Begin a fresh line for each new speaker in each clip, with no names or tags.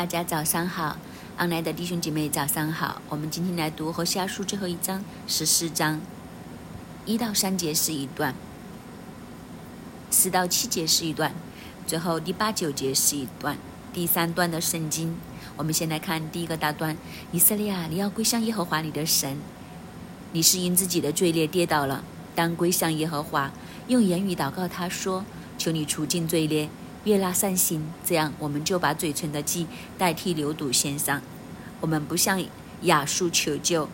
大家早上好，安来的弟兄姐妹早上好。我们今天来读和下书最后一章十四章，一到三节是一段，四到七节是一段，最后第八九节是一段。第三段的圣经，我们先来看第一个大段：以色列啊，你要归向耶和华你的神。你是因自己的罪孽跌倒了，当归向耶和华，用言语祷告他说：求你除尽罪孽。悦纳善心，这样我们就把嘴唇的祭代替流毒献上。我们不向亚述求救，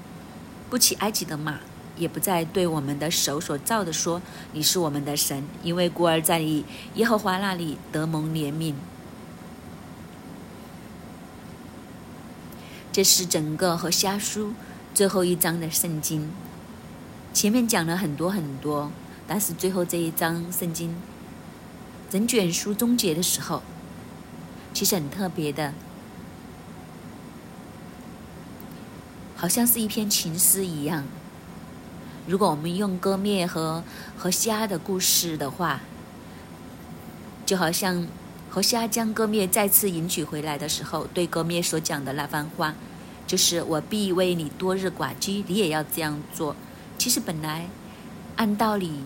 不骑埃及的马，也不再对我们的手所造的说：“你是我们的神。”因为孤儿在你耶和华那里得蒙怜悯。这是整个和瞎书最后一章的圣经。前面讲了很多很多，但是最后这一章圣经。整卷书终结的时候，其实很特别的，好像是一篇情诗一样。如果我们用割灭和和虾的故事的话，就好像和虾将割灭再次迎娶回来的时候，对割灭所讲的那番话，就是“我必为你多日寡居，你也要这样做。”其实本来按道理。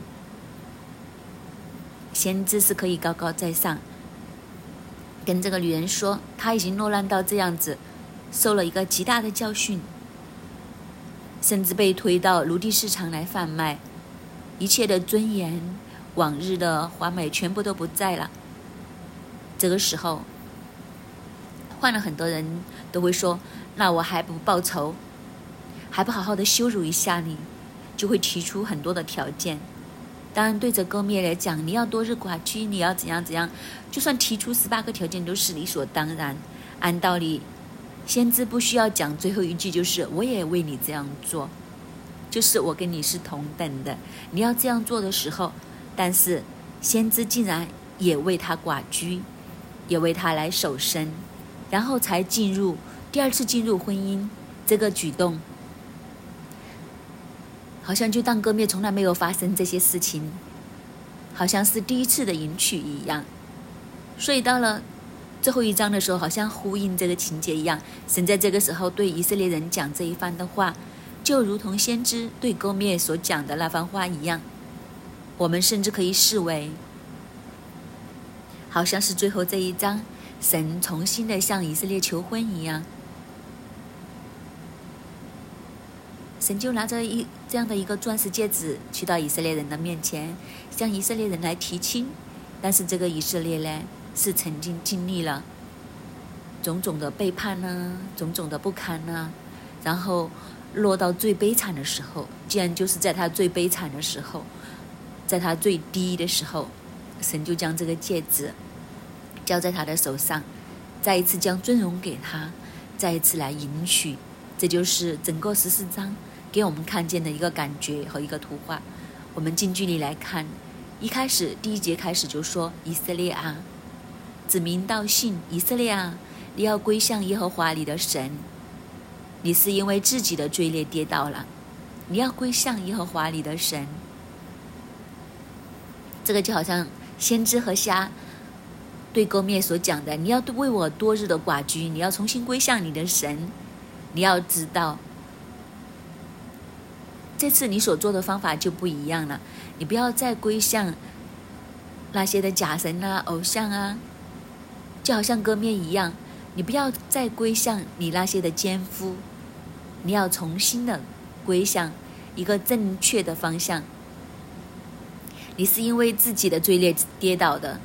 先知是可以高高在上，跟这个女人说，她已经落难到这样子，受了一个极大的教训，甚至被推到奴隶市场来贩卖，一切的尊严、往日的华美全部都不在了。这个时候，换了很多人都会说：“那我还不报仇，还不好好的羞辱一下你？”就会提出很多的条件。当然，对着歌灭来讲，你要多日寡居，你要怎样怎样，就算提出十八个条件都是理所当然。按道理，先知不需要讲最后一句，就是我也为你这样做，就是我跟你是同等的。你要这样做的时候，但是先知竟然也为他寡居，也为他来守身，然后才进入第二次进入婚姻这个举动。好像就当歌灭从来没有发生这些事情，好像是第一次的迎娶一样。所以到了最后一章的时候，好像呼应这个情节一样。神在这个时候对以色列人讲这一番的话，就如同先知对歌灭所讲的那番话一样。我们甚至可以视为，好像是最后这一章，神重新的向以色列求婚一样。神就拿着一这样的一个钻石戒指去到以色列人的面前，向以色列人来提亲。但是这个以色列呢，是曾经经历了种种的背叛呢，种种的不堪呢，然后落到最悲惨的时候，既然就是在他最悲惨的时候，在他最低的时候，神就将这个戒指交在他的手上，再一次将尊荣给他，再一次来迎娶。这就是整个十四章。给我们看见的一个感觉和一个图画，我们近距离来看，一开始第一节开始就说以色列啊，指名道姓，以色列啊，你要归向耶和华你的神，你是因为自己的罪孽跌倒了，你要归向耶和华你的神，这个就好像先知和虾对哥面所讲的，你要为我多日的寡居，你要重新归向你的神，你要知道。这次你所做的方法就不一样了，你不要再归向那些的假神啊、偶像啊，就好像割面一样，你不要再归向你那些的奸夫，你要重新的归向一个正确的方向。你是因为自己的罪孽跌倒的，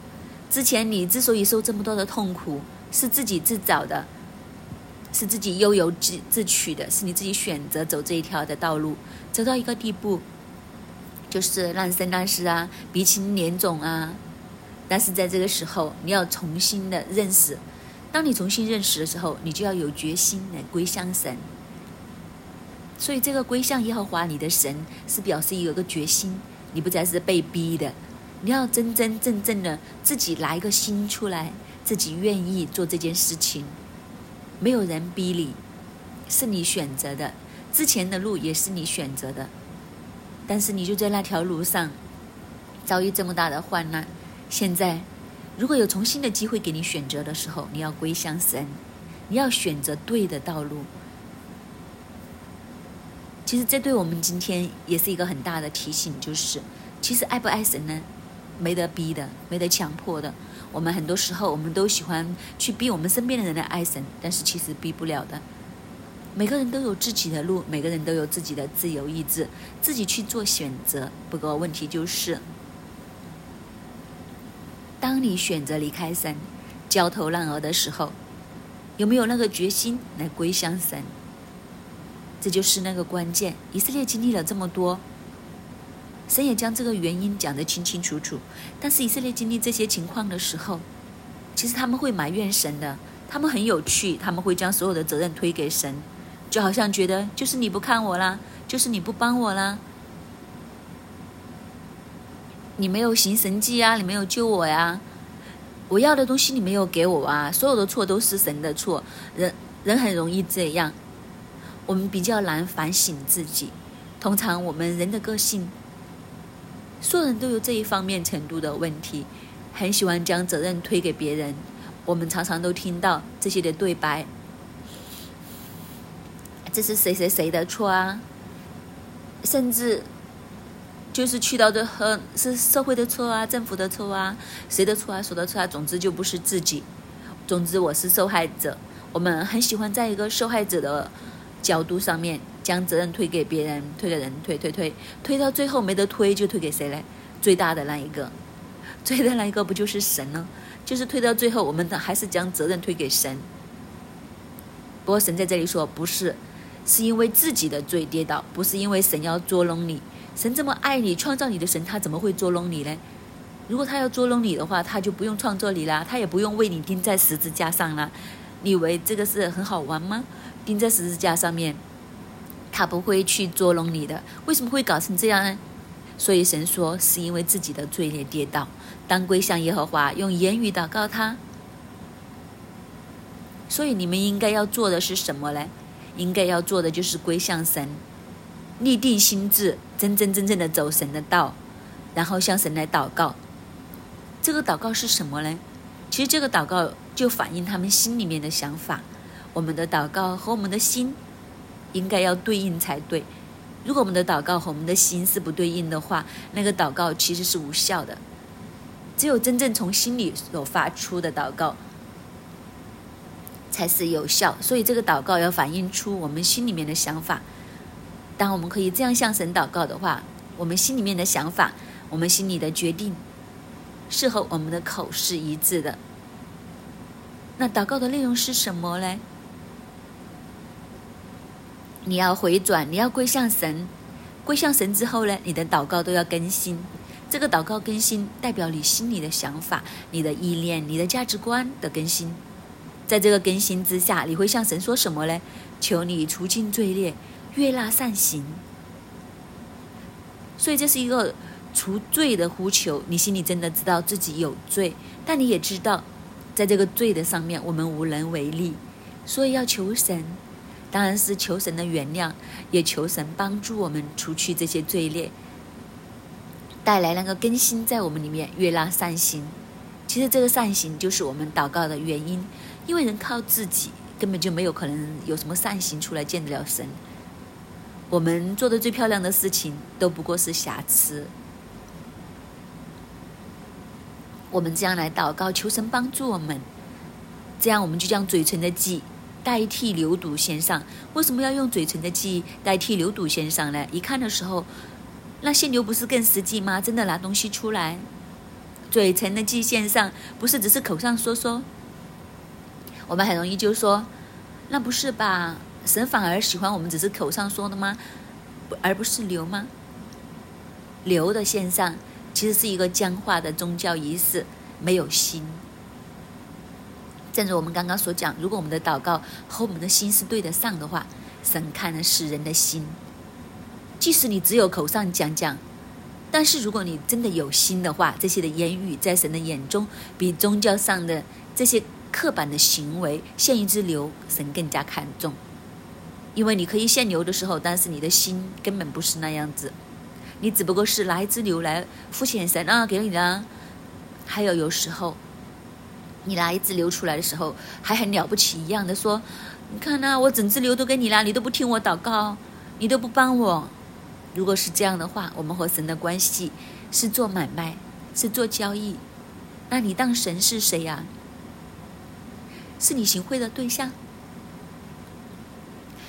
之前你之所以受这么多的痛苦，是自己自找的。是自己悠游自自取的，是你自己选择走这一条的道路，走到一个地步，就是烂生烂世啊，鼻青脸肿啊。但是在这个时候，你要重新的认识。当你重新认识的时候，你就要有决心来归向神。所以，这个归向耶和华你的神，是表示有个决心，你不再是被逼的，你要真真正正的自己拿一个心出来，自己愿意做这件事情。没有人逼你，是你选择的。之前的路也是你选择的，但是你就在那条路上遭遇这么大的患难。现在，如果有重新的机会给你选择的时候，你要归向神，你要选择对的道路。其实这对我们今天也是一个很大的提醒，就是其实爱不爱神呢，没得逼的，没得强迫的。我们很多时候我们都喜欢去逼我们身边的人来爱神，但是其实逼不了的。每个人都有自己的路，每个人都有自己的自由意志，自己去做选择。不过问题就是，当你选择离开神，焦头烂额的时候，有没有那个决心来归向神？这就是那个关键。以色列经历了这么多，神也将这个原因讲得清清楚楚。但是以色列经历这些情况的时候，其实他们会埋怨神的。他们很有趣，他们会将所有的责任推给神。就好像觉得就是你不看我啦，就是你不帮我啦，你没有行神迹啊，你没有救我呀，我要的东西你没有给我啊，所有的错都是神的错，人人很容易这样，我们比较难反省自己，通常我们人的个性，所有人都有这一方面程度的问题，很喜欢将责任推给别人，我们常常都听到这些的对白。这是谁谁谁的错啊？甚至就是去到的和是社会的错啊，政府的错啊，谁的错啊？说的错啊？总之就不是自己。总之我是受害者。我们很喜欢在一个受害者的角度上面将责任推给别人，推给人，推推推，推到最后没得推，就推给谁嘞？最大的那一个，最大的那一个不就是神呢？就是推到最后，我们的还是将责任推给神。不过神在这里说，不是。是因为自己的罪跌倒，不是因为神要捉弄你。神这么爱你，创造你的神，他怎么会捉弄你呢？如果他要捉弄你的话，他就不用创作你啦，他也不用为你钉在十字架上了。你以为这个是很好玩吗？钉在十字架上面，他不会去捉弄你的。为什么会搞成这样呢？所以神说，是因为自己的罪孽跌倒，当归向耶和华用言语祷告他。所以你们应该要做的是什么呢？应该要做的就是归向神，立定心智，真真正正的走神的道，然后向神来祷告。这个祷告是什么呢？其实这个祷告就反映他们心里面的想法。我们的祷告和我们的心应该要对应才对。如果我们的祷告和我们的心是不对应的话，那个祷告其实是无效的。只有真正从心里所发出的祷告。才是有效，所以这个祷告要反映出我们心里面的想法。当我们可以这样向神祷告的话，我们心里面的想法，我们心里的决定，是和我们的口是一致的。那祷告的内容是什么呢？你要回转，你要归向神，归向神之后呢，你的祷告都要更新。这个祷告更新，代表你心里的想法、你的意念、你的价值观的更新。在这个更新之下，你会向神说什么呢？求你除尽罪孽，悦纳善行。所以这是一个除罪的呼求。你心里真的知道自己有罪，但你也知道，在这个罪的上面，我们无能为力。所以要求神，当然是求神的原谅，也求神帮助我们除去这些罪孽，带来那个更新在我们里面，悦纳善行。其实这个善行就是我们祷告的原因。因为人靠自己根本就没有可能有什么善行出来见得了神。我们做的最漂亮的事情都不过是瑕疵。我们这样来祷告，求神帮助我们，这样我们就将嘴唇的记代替牛犊献上。为什么要用嘴唇的祭代替牛犊献上呢？一看的时候，那献牛不是更实际吗？真的拿东西出来，嘴唇的祭献上，不是只是口上说说。我们很容易就说，那不是吧？神反而喜欢我们只是口上说的吗？而不是流吗？流的线上其实是一个僵化的宗教仪式，没有心。正如我们刚刚所讲，如果我们的祷告和我们的心是对得上的话，神看的是人的心。即使你只有口上讲讲，但是如果你真的有心的话，这些的言语在神的眼中，比宗教上的这些。刻板的行为，献一只牛，神更加看重，因为你可以献牛的时候，但是你的心根本不是那样子，你只不过是拿一只牛来敷衍神啊，给你了。还有有时候，你拿一只流出来的时候，还很了不起一样的说：“你看呐，我整只流都给你了，你都不听我祷告，你都不帮我。”如果是这样的话，我们和神的关系是做买卖，是做交易，那你当神是谁呀？是你行贿的对象？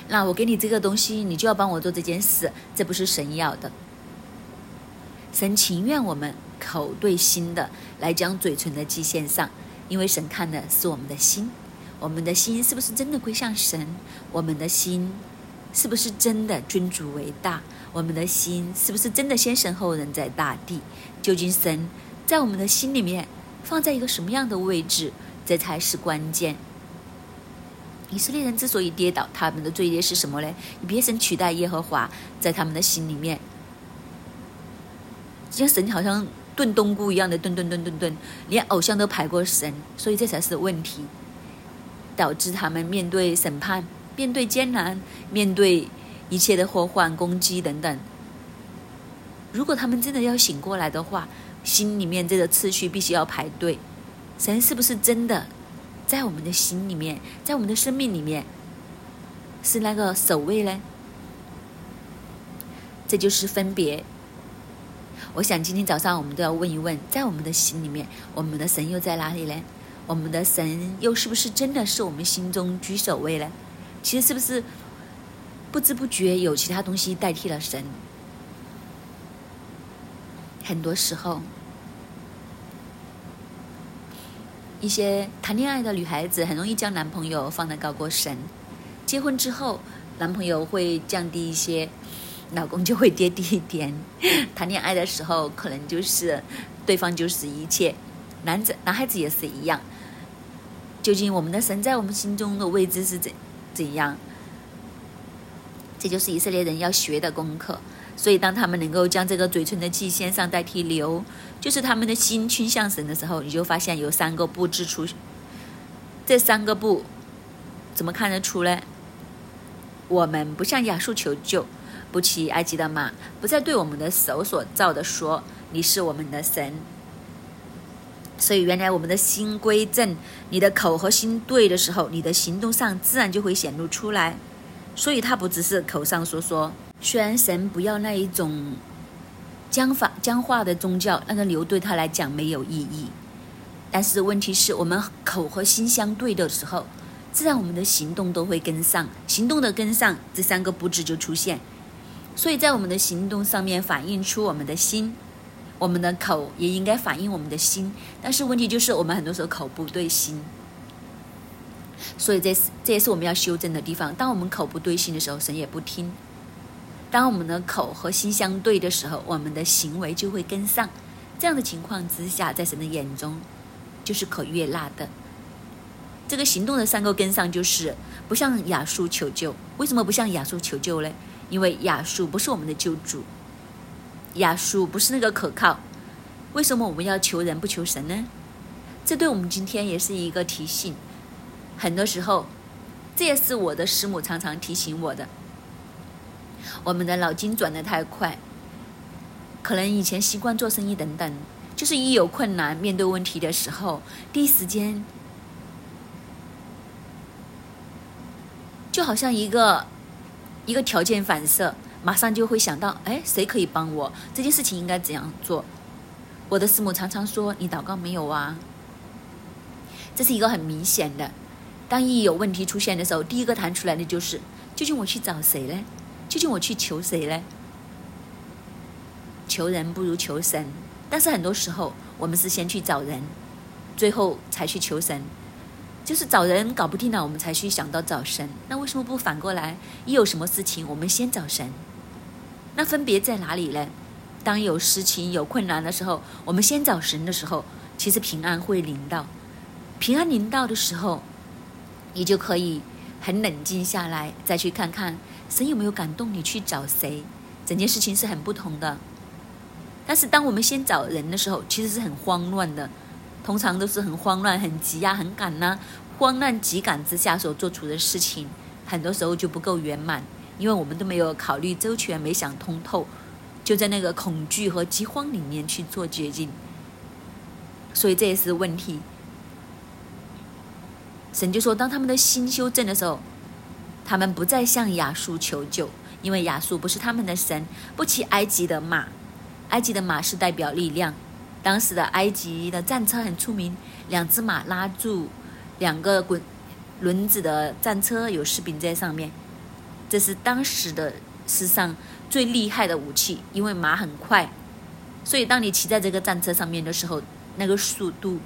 那我给你这个东西，你就要帮我做这件事，这不是神要的。神情愿我们口对心的来将嘴唇的祭献上，因为神看的是我们的心，我们的心是不是真的归向神？我们的心是不是真的君主为大？我们的心是不是真的先神后人，在大地？究竟神在我们的心里面放在一个什么样的位置？这才是关键。以色列人之所以跌倒，他们的罪孽是什么呢？你别神取代耶和华，在他们的心里面，像神好像炖冬菇一样的炖炖炖炖炖，连偶像都排过神，所以这才是问题，导致他们面对审判、面对艰难、面对。一切的祸患、攻击等等，如果他们真的要醒过来的话，心里面这个次序必须要排队。神是不是真的在我们的心里面，在我们的生命里面是那个首位呢？这就是分别。我想今天早上我们都要问一问，在我们的心里面，我们的神又在哪里呢？我们的神又是不是真的是我们心中居首位呢？其实是不是？不知不觉有其他东西代替了神。很多时候，一些谈恋爱的女孩子很容易将男朋友放得高过神。结婚之后，男朋友会降低一些，老公就会跌低一点。谈恋爱的时候，可能就是对方就是一切。男子、男孩子也是一样。究竟我们的神在我们心中的位置是怎怎样？这就是以色列人要学的功课，所以当他们能够将这个嘴唇的祭献上代替流，就是他们的心倾向神的时候，你就发现有三个步之出。这三个步怎么看得出呢？我们不向亚述求救，不骑埃及的马，不再对我们的手所造的说你是我们的神。所以原来我们的心归正，你的口和心对的时候，你的行动上自然就会显露出来。所以，他不只是口上说说。虽然神不要那一种僵法僵化的宗教，那个牛对他来讲没有意义。但是问题是我们口和心相对的时候，自然我们的行动都会跟上。行动的跟上，这三个布置就出现。所以在我们的行动上面反映出我们的心，我们的口也应该反映我们的心。但是问题就是我们很多时候口不对心。所以这是这也是我们要修正的地方。当我们口不对心的时候，神也不听；当我们的口和心相对的时候，我们的行为就会跟上。这样的情况之下，在神的眼中就是可悦纳的。这个行动的三个跟上，就是不向亚述求救。为什么不向亚述求救呢？因为亚述不是我们的救主，亚述不是那个可靠。为什么我们要求人不求神呢？这对我们今天也是一个提醒。很多时候，这也是我的师母常常提醒我的。我们的脑筋转得太快，可能以前习惯做生意等等，就是一有困难、面对问题的时候，第一时间就好像一个一个条件反射，马上就会想到：哎，谁可以帮我？这件事情应该怎样做？我的师母常常说：“你祷告没有啊？”这是一个很明显的。当一有问题出现的时候，第一个弹出来的就是：究竟我去找谁呢？究竟我去求谁呢？求人不如求神，但是很多时候我们是先去找人，最后才去求神。就是找人搞不定了，我们才去想到找神。那为什么不反过来？一有什么事情，我们先找神？那分别在哪里呢？当有事情、有困难的时候，我们先找神的时候，其实平安会临到。平安临到的时候。你就可以很冷静下来，再去看看神有没有感动你去找谁，整件事情是很不同的。但是当我们先找人的时候，其实是很慌乱的，通常都是很慌乱、很急呀、很赶呐，慌乱急赶之下所做出的事情，很多时候就不够圆满，因为我们都没有考虑周全、没想通透，就在那个恐惧和饥荒里面去做决定，所以这也是问题。神就说，当他们的心修正的时候，他们不再向亚述求救，因为亚述不是他们的神，不骑埃及的马。埃及的马是代表力量，当时的埃及的战车很出名，两只马拉住两个滚轮子的战车，有士兵在上面，这是当时的世上最厉害的武器，因为马很快，所以当你骑在这个战车上面的时候，那个速度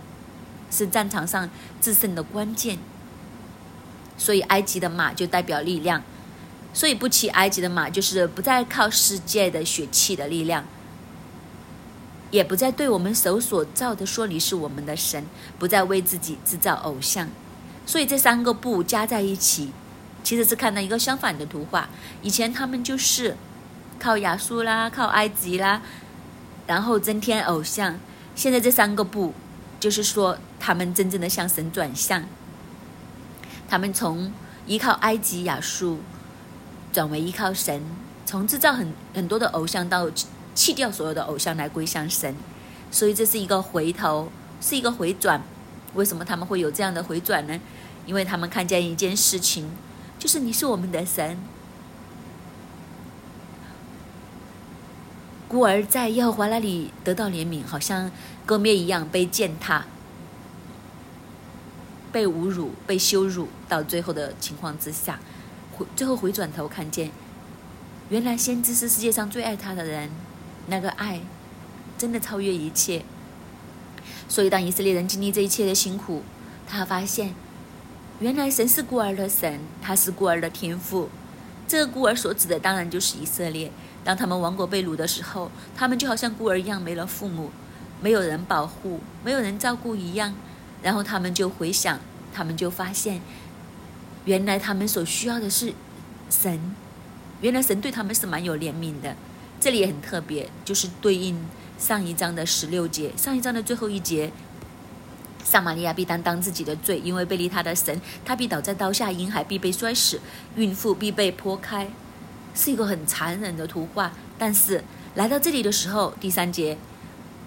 是战场上制胜的关键。所以埃及的马就代表力量，所以不骑埃及的马就是不再靠世界的血气的力量。也不再对我们手所造的说你是我们的神，不再为自己制造偶像，所以这三个不加在一起，其实是看到一个相反的图画。以前他们就是靠亚述啦，靠埃及啦，然后增添偶像。现在这三个不，就是说他们真正的向神转向，他们从依靠埃及、亚述转为依靠神，从制造很很多的偶像到。弃掉所有的偶像来归向神，所以这是一个回头，是一个回转。为什么他们会有这样的回转呢？因为他们看见一件事情，就是你是我们的神。孤儿在耶和华那里得到怜悯，好像割灭一样被践踏、被侮辱、被羞辱，到最后的情况之下，回最后回转头看见，原来先知是世界上最爱他的人。那个爱，真的超越一切。所以，当以色列人经历这一切的辛苦，他发现，原来神是孤儿的神，他是孤儿的天赋。这个孤儿所指的，当然就是以色列。当他们王国被掳的时候，他们就好像孤儿一样，没了父母，没有人保护，没有人照顾一样。然后他们就回想，他们就发现，原来他们所需要的是神，原来神对他们是蛮有怜悯的。这里也很特别，就是对应上一章的十六节，上一章的最后一节，撒玛利亚必担当自己的罪，因为背离他的神，他必倒在刀下，婴孩必被摔死，孕妇必被剖开，是一个很残忍的图画。但是来到这里的时候，第三节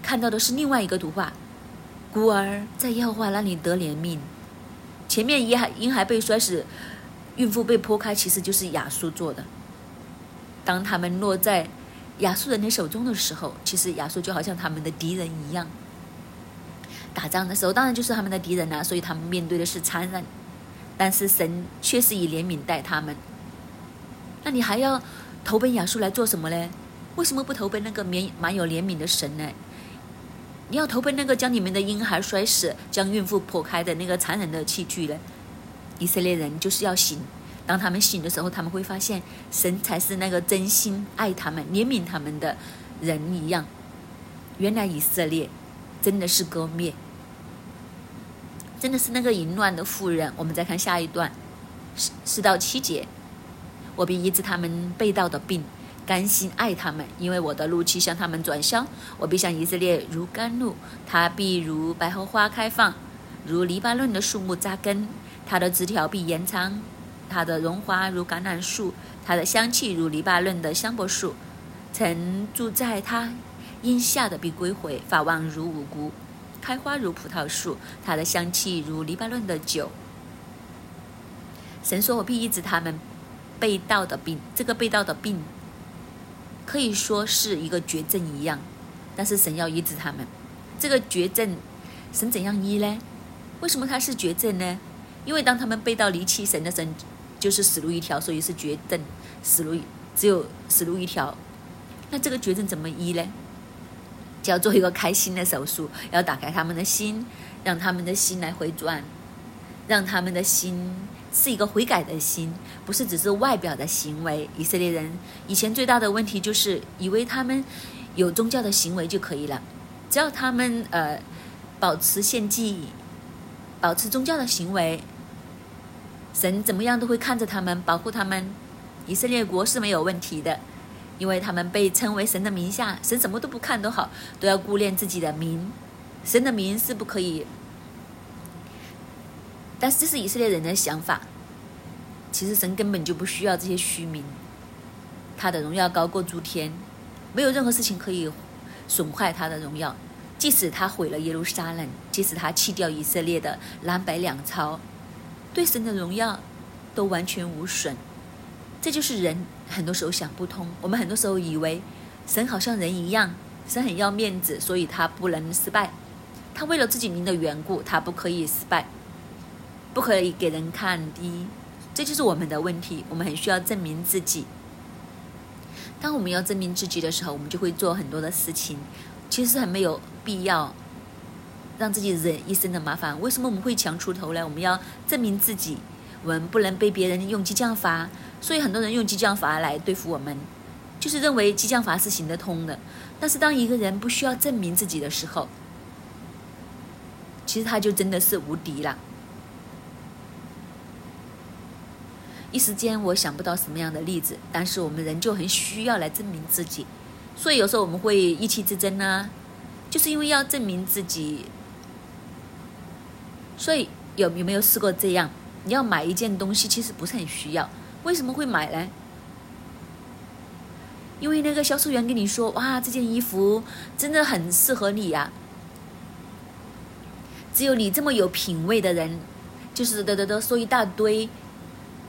看到的是另外一个图画，孤儿在耶和华那里得怜悯。前面婴孩婴孩被摔死，孕妇被剖开，其实就是亚述做的。当他们落在亚述人的手中的时候，其实亚述就好像他们的敌人一样。打仗的时候，当然就是他们的敌人了，所以他们面对的是残忍。但是神却是以怜悯待他们。那你还要投奔亚述来做什么呢？为什么不投奔那个蛮蛮有怜悯的神呢？你要投奔那个将你们的婴孩摔死、将孕妇剖开的那个残忍的器具呢？以色列人就是要醒。当他们醒的时候，他们会发现神才是那个真心爱他们、怜悯他们的人一样。原来以色列真的是割灭，真的是那个淫乱的妇人。我们再看下一段，四四到七节，我必医治他们被盗的病，甘心爱他们，因为我的怒气向他们转向。我必向以色列如甘露，他必如百合花开放，如黎巴嫩的树木扎根，他的枝条必延长。它的荣华如橄榄树，它的香气如黎巴嫩的香柏树。曾住在它荫下的必归回，法望如五谷，开花如葡萄树。它的香气如黎巴嫩的酒。神说：“我必医治他们被盗的病。”这个被盗的病可以说是一个绝症一样，但是神要医治他们。这个绝症，神怎样医呢？为什么它是绝症呢？因为当他们被盗离弃神的神。就是死路一条，所以是绝症，死路只有死路一条。那这个绝症怎么医呢？就要做一个开心的手术，要打开他们的心，让他们的心来回转，让他们的心是一个悔改的心，不是只是外表的行为。以色列人以前最大的问题就是以为他们有宗教的行为就可以了，只要他们呃保持献祭，保持宗教的行为。神怎么样都会看着他们，保护他们。以色列国是没有问题的，因为他们被称为神的名下，神什么都不看都好，都要顾念自己的名。神的名是不可以，但是这是以色列人的想法。其实神根本就不需要这些虚名，他的荣耀高过诸天，没有任何事情可以损坏他的荣耀。即使他毁了耶路撒冷，即使他弃掉以色列的蓝白两朝。对神的荣耀都完全无损。这就是人很多时候想不通。我们很多时候以为神好像人一样，神很要面子，所以他不能失败。他为了自己名的缘故，他不可以失败，不可以给人看低。这就是我们的问题。我们很需要证明自己。当我们要证明自己的时候，我们就会做很多的事情，其实很没有必要让自己忍一身的麻烦。为什么我们会强出头呢？我们要证明自己，我们不能被别人用激将法。所以很多人用激将法来对付我们，就是认为激将法是行得通的。但是当一个人不需要证明自己的时候，其实他就真的是无敌了。一时间我想不到什么样的例子，但是我们人就很需要来证明自己，所以有时候我们会意气之争啊，就是因为要证明自己。所以有有没有试过这样？你要买一件东西，其实不是很需要。为什么会买呢？因为那个销售员跟你说：“哇，这件衣服真的很适合你呀！”只有你这么有品味的人，就是得得得说一大堆，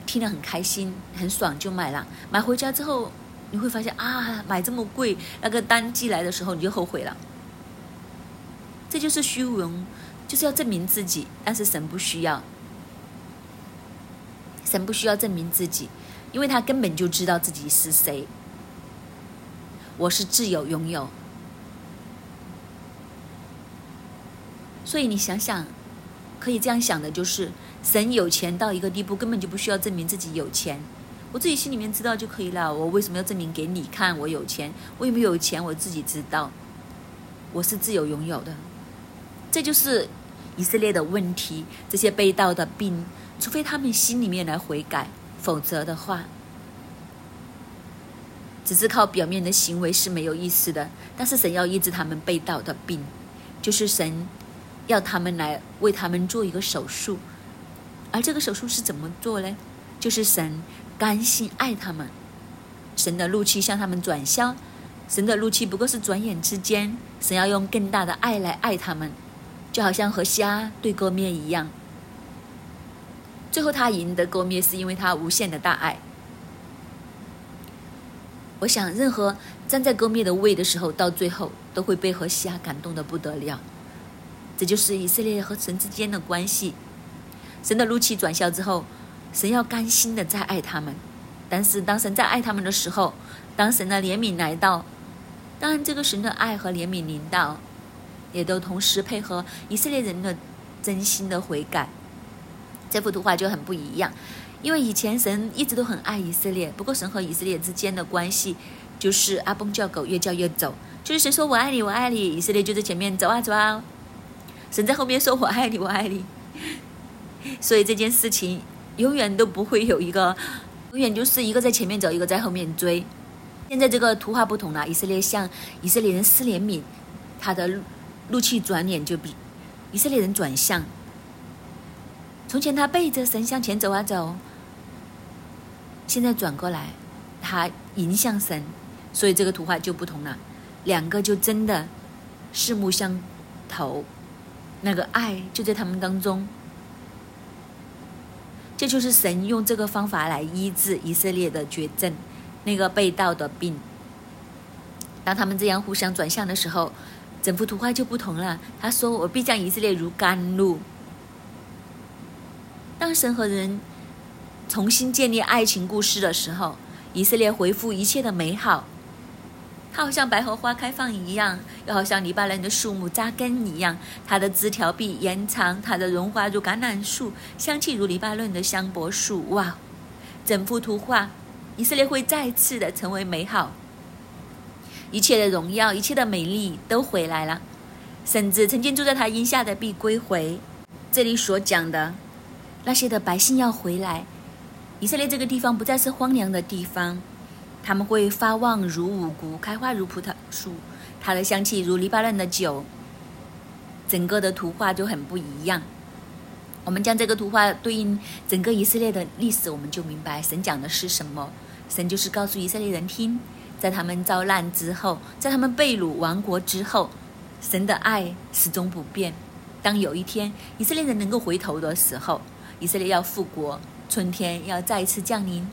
听得很开心、很爽就买了。买回家之后，你会发现啊，买这么贵，那个单寄来的时候你就后悔了。这就是虚荣，就是要证明自己，但是神不需要。神不需要证明自己，因为他根本就知道自己是谁。我是自由拥有，所以你想想，可以这样想的就是，神有钱到一个地步，根本就不需要证明自己有钱。我自己心里面知道就可以了。我为什么要证明给你看我有钱？我有没有钱？我自己知道，我是自由拥有的。这就是以色列的问题，这些被盗的病。除非他们心里面来悔改，否则的话，只是靠表面的行为是没有意思的。但是神要医治他们被盗的病，就是神要他们来为他们做一个手术，而这个手术是怎么做呢？就是神甘心爱他们，神的怒气向他们转消，神的怒气不过是转眼之间，神要用更大的爱来爱他们，就好像和虾对过面一样。最后，他赢得歌灭，是因为他无限的大爱。我想，任何站在歌灭的位的时候，到最后都会被和西亚感动的不得了。这就是以色列和神之间的关系。神的怒气转消之后，神要甘心的再爱他们。但是，当神在爱他们的时候，当神的怜悯来到，当然，这个神的爱和怜悯临到，也都同时配合以色列人的真心的悔改。这幅图画就很不一样，因为以前神一直都很爱以色列，不过神和以色列之间的关系就是阿崩叫狗，越叫越走，就是神说我爱你，我爱你，以色列就在前面走啊走啊，神在后面说我爱你，我爱你，所以这件事情永远都不会有一个，永远就是一个在前面走，一个在后面追。现在这个图画不同了，以色列向以色列人施怜悯，他的怒气转脸就比以色列人转向。从前他背着神向前走啊走，现在转过来，他迎向神，所以这个图画就不同了，两个就真的四目相投，那个爱就在他们当中。这就是神用这个方法来医治以色列的绝症，那个被盗的病。当他们这样互相转向的时候，整幅图画就不同了。他说：“我必将以色列如甘露。”当神和人重新建立爱情故事的时候，以色列恢复一切的美好。它好像百合花开放一样，又好像黎巴嫩的树木扎根一样。它的枝条臂延长，它的荣华如橄榄树，香气如黎巴嫩的香柏树。哇！整幅图画，以色列会再次的成为美好。一切的荣耀，一切的美丽都回来了，甚至曾经住在他荫下的必归回。这里所讲的。那些的百姓要回来，以色列这个地方不再是荒凉的地方，他们会发旺如五谷，开花如葡萄树，它的香气如黎巴嫩的酒。整个的图画就很不一样。我们将这个图画对应整个以色列的历史，我们就明白神讲的是什么。神就是告诉以色列人听，在他们遭难之后，在他们被掳亡国之后，神的爱始终不变。当有一天以色列人能够回头的时候，以色列要复国，春天要再一次降临。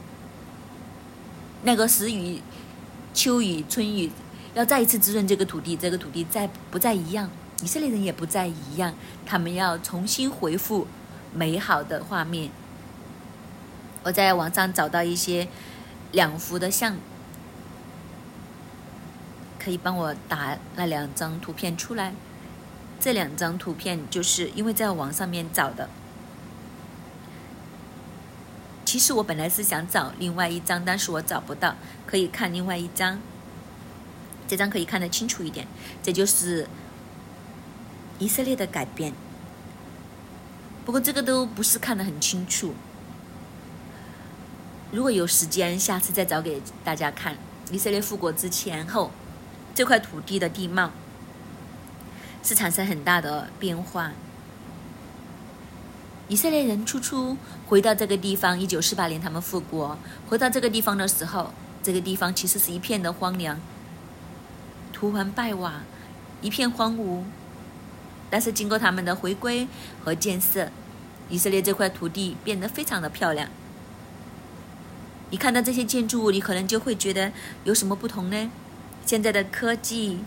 那个时雨、秋雨、春雨要再一次滋润这个土地，这个土地再不再一样，以色列人也不再一样，他们要重新恢复美好的画面。我在网上找到一些两幅的像，可以帮我打那两张图片出来。这两张图片就是因为在网上面找的。其实我本来是想找另外一张，但是我找不到，可以看另外一张。这张可以看得清楚一点，这就是以色列的改变。不过这个都不是看得很清楚。如果有时间，下次再找给大家看以色列复国之前后这块土地的地貌是产生很大的变化。以色列人初初回到这个地方，一九四八年他们复国，回到这个地方的时候，这个地方其实是一片的荒凉，土环败瓦，一片荒芜。但是经过他们的回归和建设，以色列这块土地变得非常的漂亮。你看到这些建筑物，你可能就会觉得有什么不同呢？现在的科技，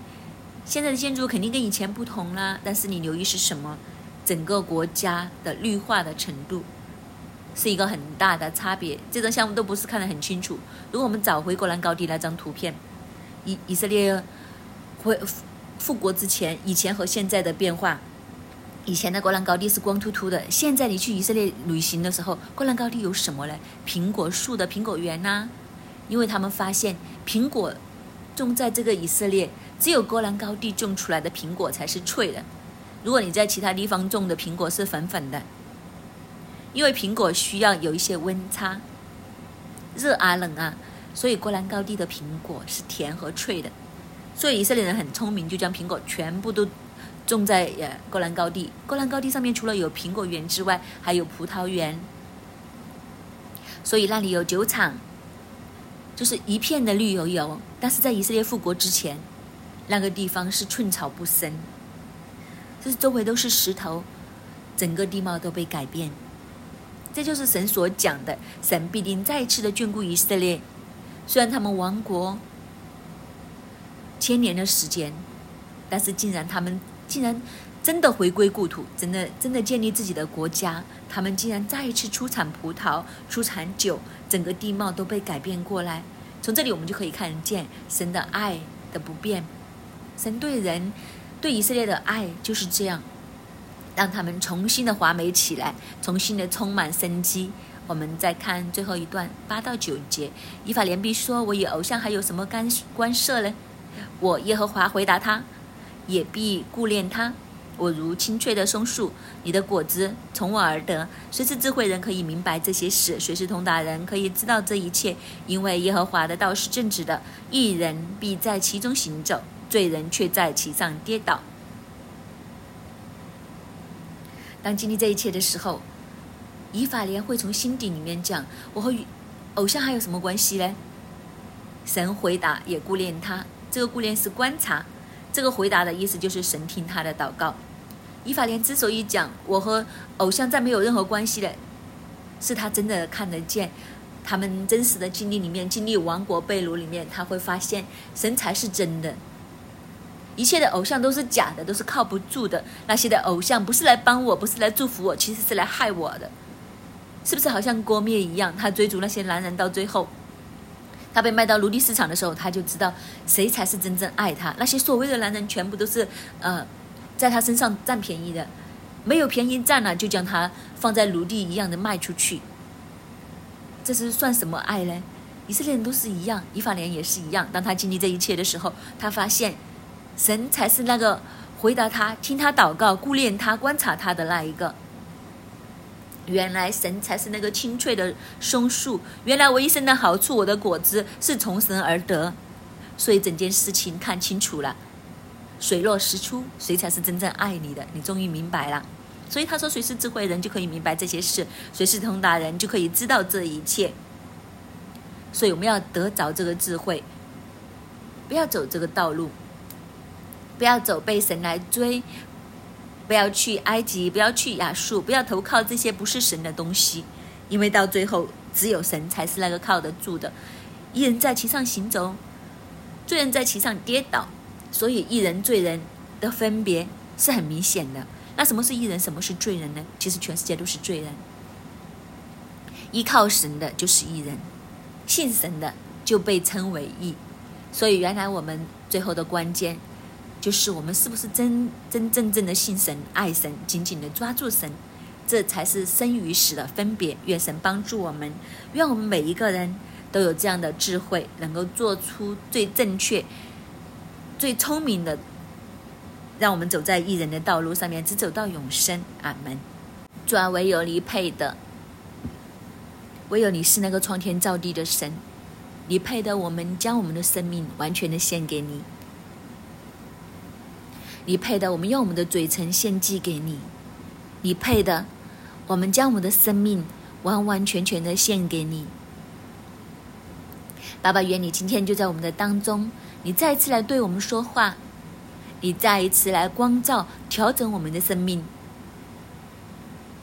现在的建筑肯定跟以前不同啦。但是你留意是什么？整个国家的绿化的程度是一个很大的差别。这张项目都不是看得很清楚。如果我们找回戈兰高地那张图片，以以色列复复国之前，以前和现在的变化，以前的戈兰高地是光秃秃的。现在你去以色列旅行的时候，戈兰高地有什么呢？苹果树的苹果园呐。因为他们发现苹果。种在这个以色列，只有戈兰高地种出来的苹果才是脆的。如果你在其他地方种的苹果是粉粉的，因为苹果需要有一些温差，热啊冷啊，所以戈兰高地的苹果是甜和脆的。所以以色列人很聪明，就将苹果全部都种在呃戈兰高地。戈兰高地上面除了有苹果园之外，还有葡萄园，所以那里有酒厂，就是一片的绿油油。但是在以色列复国之前，那个地方是寸草不生。就是周围都是石头，整个地貌都被改变。这就是神所讲的，神必定再次的眷顾以色列。虽然他们亡国千年的时间，但是竟然他们竟然真的回归故土，真的真的建立自己的国家。他们竟然再一次出产葡萄、出产酒，整个地貌都被改变过来。从这里我们就可以看见神的爱的不变，神对人。对以色列的爱就是这样，让他们重新的华美起来，重新的充满生机。我们再看最后一段八到九节，以法莲必说：“我与偶像还有什么干关涉呢？”我耶和华回答他：“也必顾念他。我如青翠的松树，你的果子从我而得。谁是智慧人可以明白这些事？谁是通达人可以知道这一切？因为耶和华的道是正直的，一人必在其中行走。”罪人却在其上跌倒。当经历这一切的时候，以法莲会从心底里面讲：“我和偶像还有什么关系呢？”神回答：“也顾念他。”这个顾念是观察。这个回答的意思就是神听他的祷告。以法莲之所以讲我和偶像再没有任何关系的，是他真的看得见他们真实的经历里面，经历亡国被掳里面，他会发现神才是真的。一切的偶像都是假的，都是靠不住的。那些的偶像不是来帮我，不是来祝福我，其实是来害我的，是不是？好像郭灭一样，他追逐那些男人，到最后，他被卖到奴隶市场的时候，他就知道谁才是真正爱他。那些所谓的男人，全部都是呃，在他身上占便宜的，没有便宜占了，就将他放在奴隶一样的卖出去。这是算什么爱呢？以色列人都是一样，以法莲也是一样。当他经历这一切的时候，他发现。神才是那个回答他、听他祷告、顾念他、观察他的那一个。原来神才是那个清脆的松树。原来我一生的好处，我的果子是从神而得。所以整件事情看清楚了，水落石出，谁才是真正爱你的？你终于明白了。所以他说：“谁是智慧人，就可以明白这些事；谁是通达人，就可以知道这一切。”所以我们要得着这个智慧，不要走这个道路。不要走被神来追，不要去埃及，不要去亚述，不要投靠这些不是神的东西，因为到最后只有神才是那个靠得住的。一人在其上行走，罪人在其上跌倒，所以一人罪人的分别是很明显的。那什么是一人，什么是罪人呢？其实全世界都是罪人。依靠神的就是一人，信神的就被称为义。所以原来我们最后的关键。就是我们是不是真真正正的信神、爱神、紧紧的抓住神，这才是生与死的分别。愿神帮助我们，愿我们每一个人都有这样的智慧，能够做出最正确、最聪明的，让我们走在艺人的道路上面，只走到永生。阿门。主啊，唯有你配的，唯有你是那个创天造地的神，你配的，我们将我们的生命完全的献给你。你配的，我们用我们的嘴唇献祭给你；你配的，我们将我们的生命完完全全的献给你。爸爸，愿你今天就在我们的当中，你再一次来对我们说话，你再一次来光照、调整我们的生命，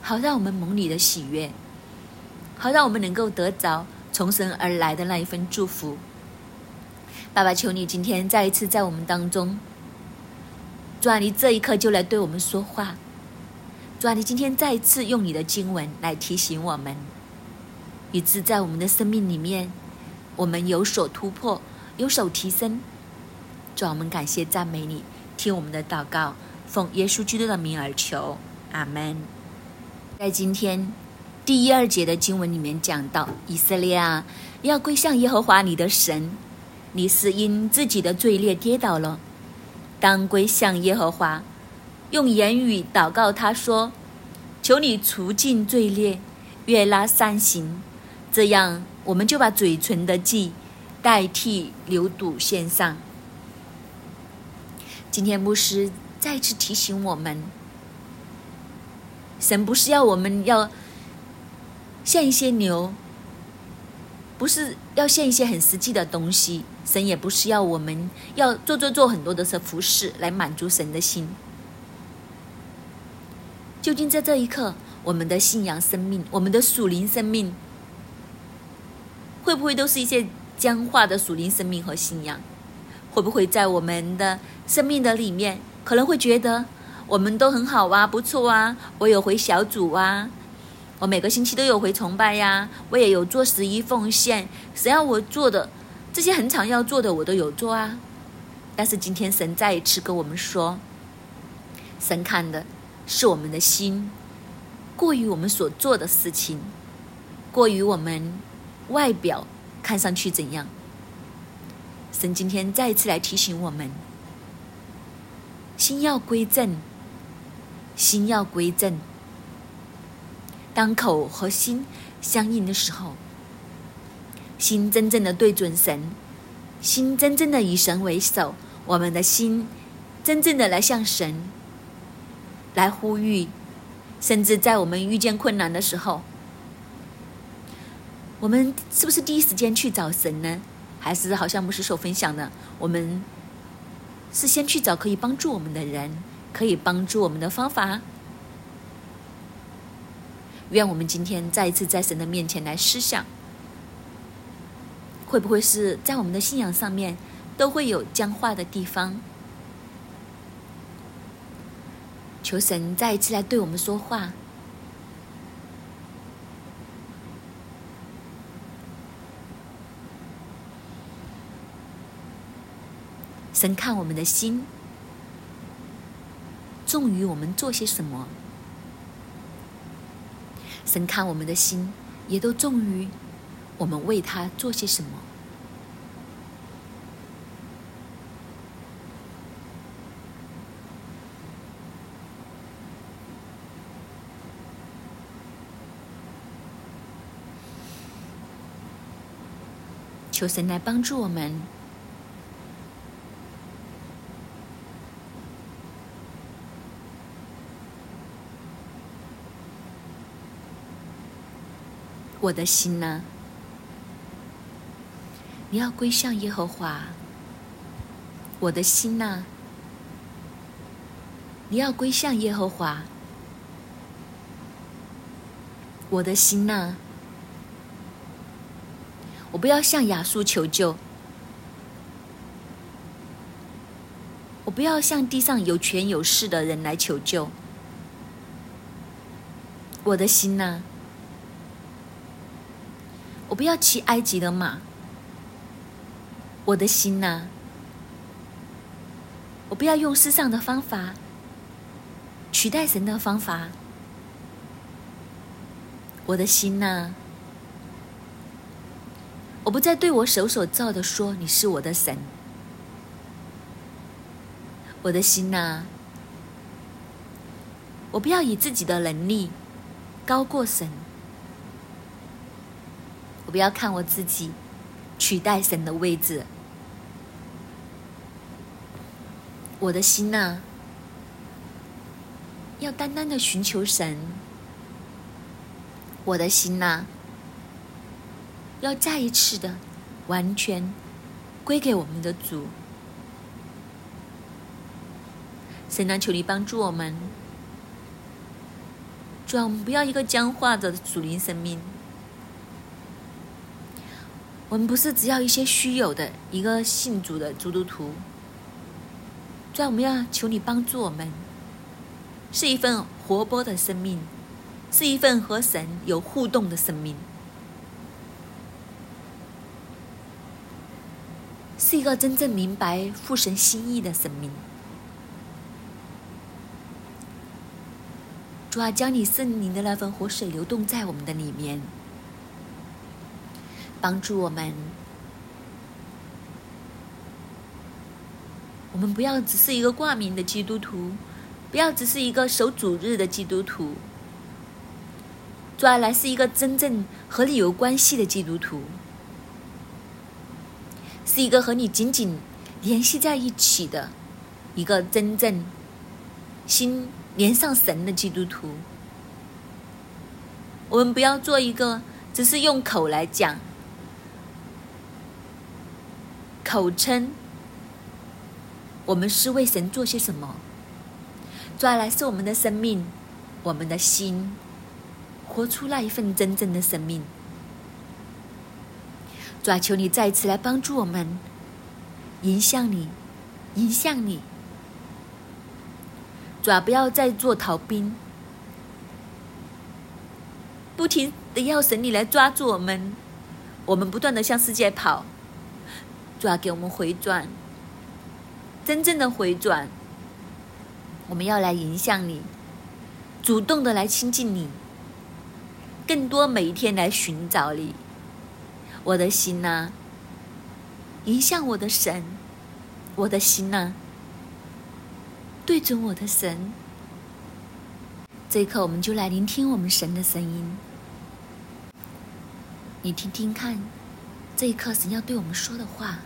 好让我们蒙你的喜悦，好让我们能够得着从神而来的那一份祝福。爸爸，求你今天再一次在我们当中。主啊，你这一刻就来对我们说话。主啊，你今天再一次用你的经文来提醒我们，以致在我们的生命里面，我们有所突破，有所提升。主，我们感谢赞美你，听我们的祷告，奉耶稣基督的名而求，阿门。在今天第一二节的经文里面讲到，以色列啊，要归向耶和华你的神，你是因自己的罪孽跌倒了。当归向耶和华，用言语祷告他说：“求你除尽罪孽，悦纳善行。”这样，我们就把嘴唇的祭代替牛肚献上。今天牧师再次提醒我们：神不是要我们要献一些牛，不是要献一些很实际的东西。神也不是要我们要做做做很多的服饰来满足神的心。究竟在这一刻，我们的信仰生命，我们的属灵生命，会不会都是一些僵化的属灵生命和信仰？会不会在我们的生命的里面，可能会觉得我们都很好啊，不错啊，我有回小组啊，我每个星期都有回崇拜呀，我也有做十一奉献，谁要我做的？这些很常要做的，我都有做啊。但是今天神再一次跟我们说，神看的是我们的心，过于我们所做的事情，过于我们外表看上去怎样。神今天再次来提醒我们，心要归正，心要归正。当口和心相应的时候。心真正的对准神，心真正的以神为首，我们的心真正的来向神来呼吁，甚至在我们遇见困难的时候，我们是不是第一时间去找神呢？还是好像牧师所分享的，我们是先去找可以帮助我们的人，可以帮助我们的方法？愿我们今天再一次在神的面前来思想。会不会是在我们的信仰上面都会有僵化的地方？求神再一次来对我们说话。神看我们的心重于我们做些什么？神看我们的心也都重于。我们为他做些什么？求神来帮助我们。我的心呢？你要归向耶和华，我的心呐，你要归向耶和华。我的心呐，我不要向亚述求救，我不要向地上有权有势的人来求救。我的心呐，我不要骑埃及的马。我的心呐，我不要用世上的方法取代神的方法。我的心呐，我不再对我手所造的说你是我的神。我的心呐，我不要以自己的能力。高过神，不要看我自己取代神的位置。我的心呐，要单单的寻求神。我的心呐，要再一次的完全归给我们的主。神啊，求你帮助我们。主啊，我们不要一个僵化的主灵生命。我们不是只要一些虚有的一个信主的基督徒。主啊，我们要求你帮助我们，是一份活泼的生命，是一份和神有互动的生命，是一个真正明白父神心意的生命。主啊，将你圣灵的那份活水流动在我们的里面，帮助我们。我们不要只是一个挂名的基督徒，不要只是一个守主日的基督徒。主啊，来是一个真正和你有关系的基督徒，是一个和你紧紧联系在一起的一个真正心。连上神的基督徒，我们不要做一个只是用口来讲、口称，我们是为神做些什么？抓来是我们的生命，我们的心，活出那一份真正的生命。抓求你再次来帮助我们，迎向你，迎向你。主要不要再做逃兵，不停的要神你来抓住我们，我们不断的向世界跑，主要给我们回转，真正的回转，我们要来迎向你，主动的来亲近你，更多每一天来寻找你，我的心呐，迎向我的神，我的心呐。对准我的神，这一刻我们就来聆听我们神的声音。你听听看，这一刻神要对我们说的话。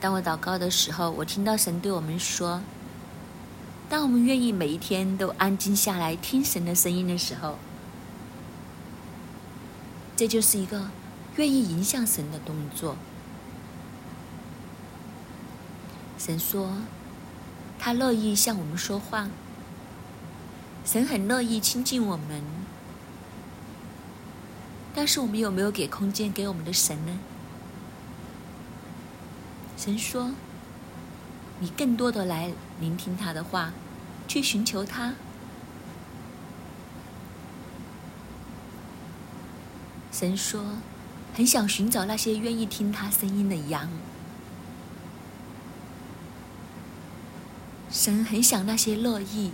当我祷告的时候，我听到神对我们说：“当我们愿意每一天都安静下来听神的声音的时候。”这就是一个愿意迎向神的动作。神说，他乐意向我们说话。神很乐意亲近我们，但是我们有没有给空间给我们的神呢？神说，你更多的来聆听他的话，去寻求他。神说：“很想寻找那些愿意听他声音的羊。神很想那些乐意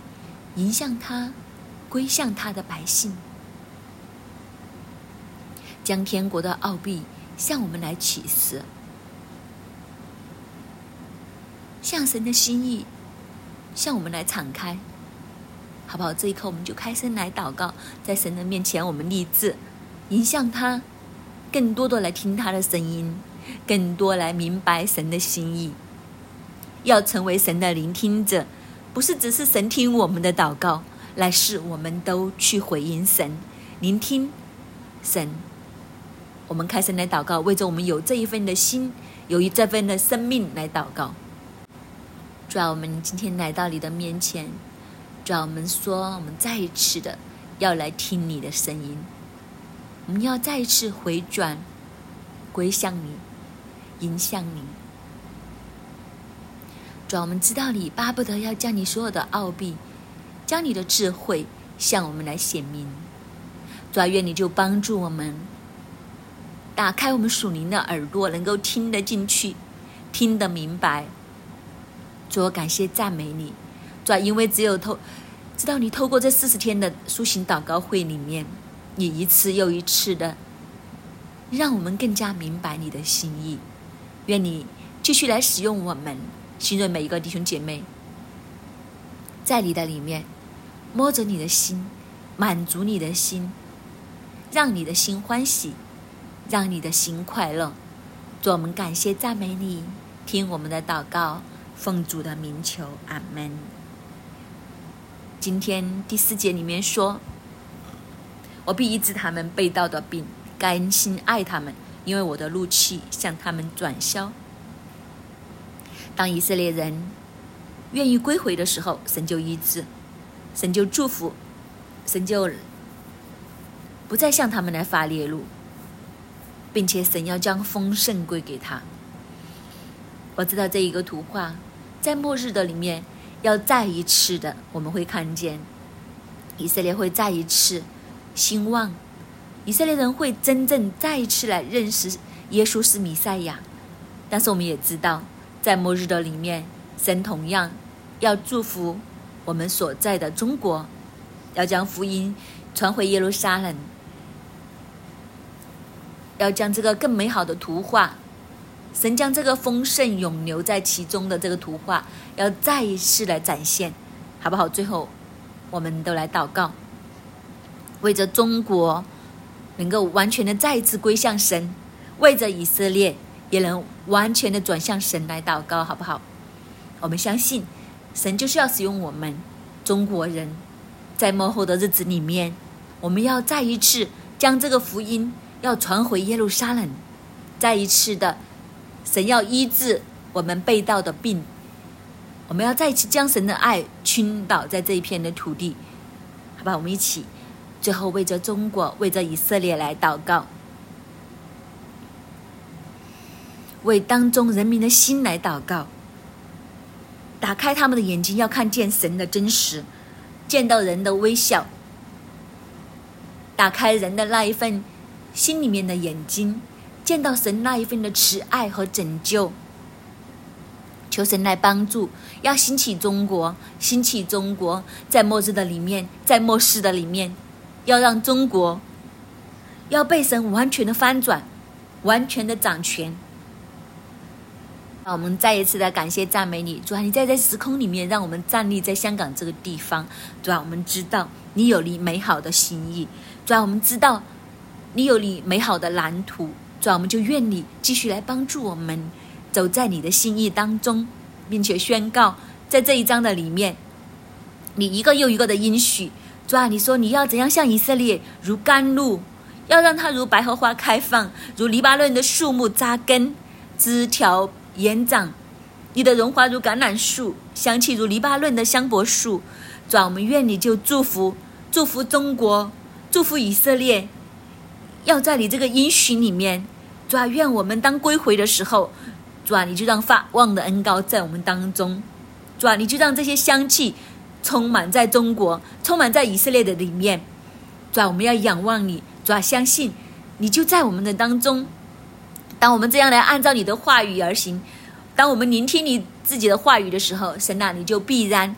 迎向他、归向他的百姓，将天国的奥秘向我们来启示，向神的心意向我们来敞开，好不好？这一刻，我们就开声来祷告，在神的面前，我们立志。”迎向他，更多的来听他的声音，更多来明白神的心意。要成为神的聆听者，不是只是神听我们的祷告，乃是我们都去回应神，聆听神我们开声来祷告，为着我们有这一份的心，有一这份的生命来祷告。主啊，我们今天来到你的面前，主啊，我们说，我们再一次的要来听你的声音，我们要再一次回转，归向你，迎向你。主啊，我们知道你巴不得要将你所有的奥秘，将你的智慧向我们来显明。主啊，愿你就帮助我们，打开我们属灵的耳朵，能够听得进去，听得明白。主，我感谢赞美你，主，因为只有透知道你透过这四十天的苏醒祷告会里面，你一次又一次的让我们更加明白你的心意。愿你继续来使用我们，新润每一个弟兄姐妹，在你的里面摸着你的心，满足你的心，让你的心欢喜，让你的心快乐。主，我们感谢赞美你，听我们的祷告。奉主的名求，阿门。今天第四节里面说：“我必医治他们被盗的病，甘心爱他们，因为我的怒气向他们转消。”当以色列人愿意归回的时候，神就医治，神就祝福，神就不再向他们来发烈怒，并且神要将丰盛归给他。我知道这一个图画。在末日的里面，要再一次的，我们会看见以色列会再一次兴旺，以色列人会真正再一次来认识耶稣是弥赛亚。但是我们也知道，在末日的里面，神同样要祝福我们所在的中国，要将福音传回耶路撒冷，要将这个更美好的图画。神将这个丰盛永留在其中的这个图画，要再一次来展现，好不好？最后，我们都来祷告，为着中国能够完全的再一次归向神，为着以色列也能完全的转向神来祷告，好不好？我们相信，神就是要使用我们中国人，在幕后的日子里面，我们要再一次将这个福音要传回耶路撒冷，再一次的。神要医治我们被盗的病，我们要再次将神的爱倾倒在这一片的土地，好吧？我们一起，最后为着中国，为着以色列来祷告，为当中人民的心来祷告，打开他们的眼睛，要看见神的真实，见到人的微笑，打开人的那一份心里面的眼睛。见到神那一份的慈爱和拯救，求神来帮助，要兴起中国，兴起中国，在末日的里面，在末世的里面，要让中国要被神完全的翻转，完全的掌权。那我们再一次的感谢赞美你，主啊，你在这时空里面，让我们站立在香港这个地方，主啊，我们知道你有你美好的心意，主啊，我们知道你有你美好的蓝图。主啊，我们就愿你继续来帮助我们，走在你的心意当中，并且宣告在这一章的里面，你一个又一个的应许。主啊，你说你要怎样向以色列如甘露，要让它如百合花开放，如黎巴嫩的树木扎根，枝条延长。你的荣华如橄榄树，香气如黎巴嫩的香柏树。主啊，我们愿你就祝福，祝福中国，祝福以色列。要在你这个应许里面，主啊，愿我们当归回的时候，主啊，你就让发旺的恩高在我们当中，主啊，你就让这些香气充满在中国，充满在以色列的里面，主啊，我们要仰望你，主啊，相信你就在我们的当中。当我们这样来按照你的话语而行，当我们聆听你自己的话语的时候，神啊，你就必然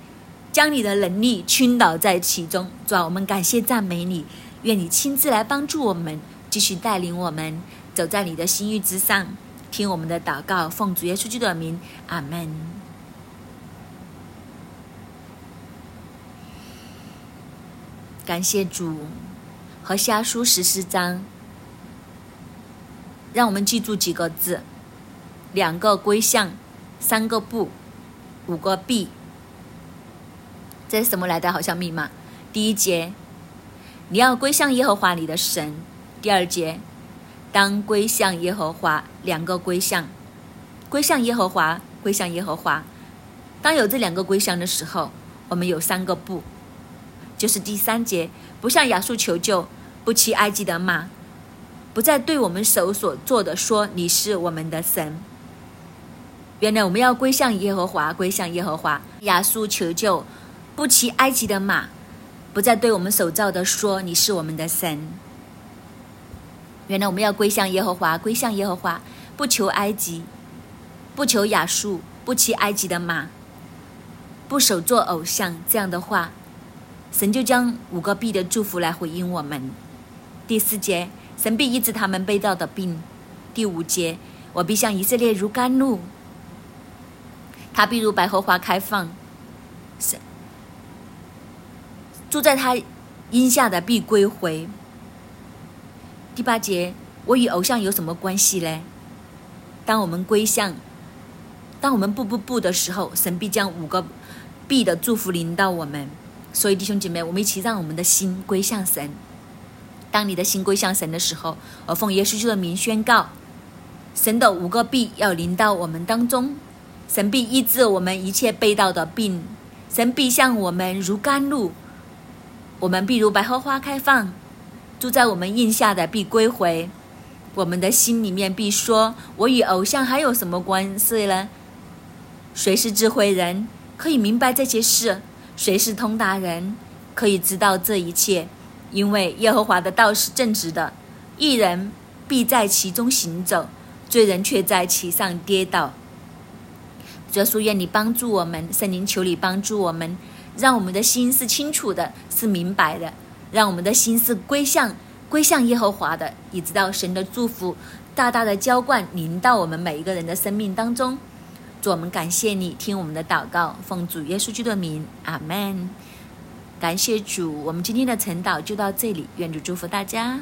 将你的能力倾倒在其中。主啊，我们感谢赞美你，愿你亲自来帮助我们。继续带领我们走在你的心意之上，听我们的祷告，奉主耶稣基督的名，阿门。感谢主和下书十四章，让我们记住几个字：两个归向，三个不，五个必。这是什么来的？好像密码。第一节，你要归向耶和华你的神。第二节，当归向耶和华，两个归向，归向耶和华，归向耶和华。当有这两个归向的时候，我们有三个不，就是第三节，不向亚述求救，不骑埃及的马，不再对我们手所做的说你是我们的神。原来我们要归向耶和华，归向耶和华。亚述求救，不骑埃及的马，不再对我们手造的说你是我们的神。原来我们要归向耶和华，归向耶和华，不求埃及，不求亚述，不骑埃及的马，不守做偶像。这样的话，神就将五个必的祝福来回应我们。第四节，神必医治他们被盗的病。第五节，我必向以色列如甘露，他必如百合花开放。神住在他荫下的必归回。第八节，我与偶像有什么关系呢？当我们归向，当我们步步步的时候，神必将五个必的祝福临到我们。所以弟兄姐妹，我们一起让我们的心归向神。当你的心归向神的时候，我奉耶稣基督的名宣告，神的五个必要临到我们当中。神必医治我们一切被盗的病，神必向我们如甘露，我们必如百合花开放。住在我们印下的必归回，我们的心里面必说：我与偶像还有什么关系呢？谁是智慧人，可以明白这些事？谁是通达人，可以知道这一切？因为耶和华的道是正直的，一人必在其中行走，罪人却在其上跌倒。主书愿你帮助我们，圣灵求你帮助我们，让我们的心是清楚的，是明白的。让我们的心是归向归向耶和华的，以知道神的祝福大大的浇灌淋到我们每一个人的生命当中。主，我们感谢你，听我们的祷告，奉主耶稣基督的名，阿门。感谢主，我们今天的晨祷就到这里，愿主祝福大家。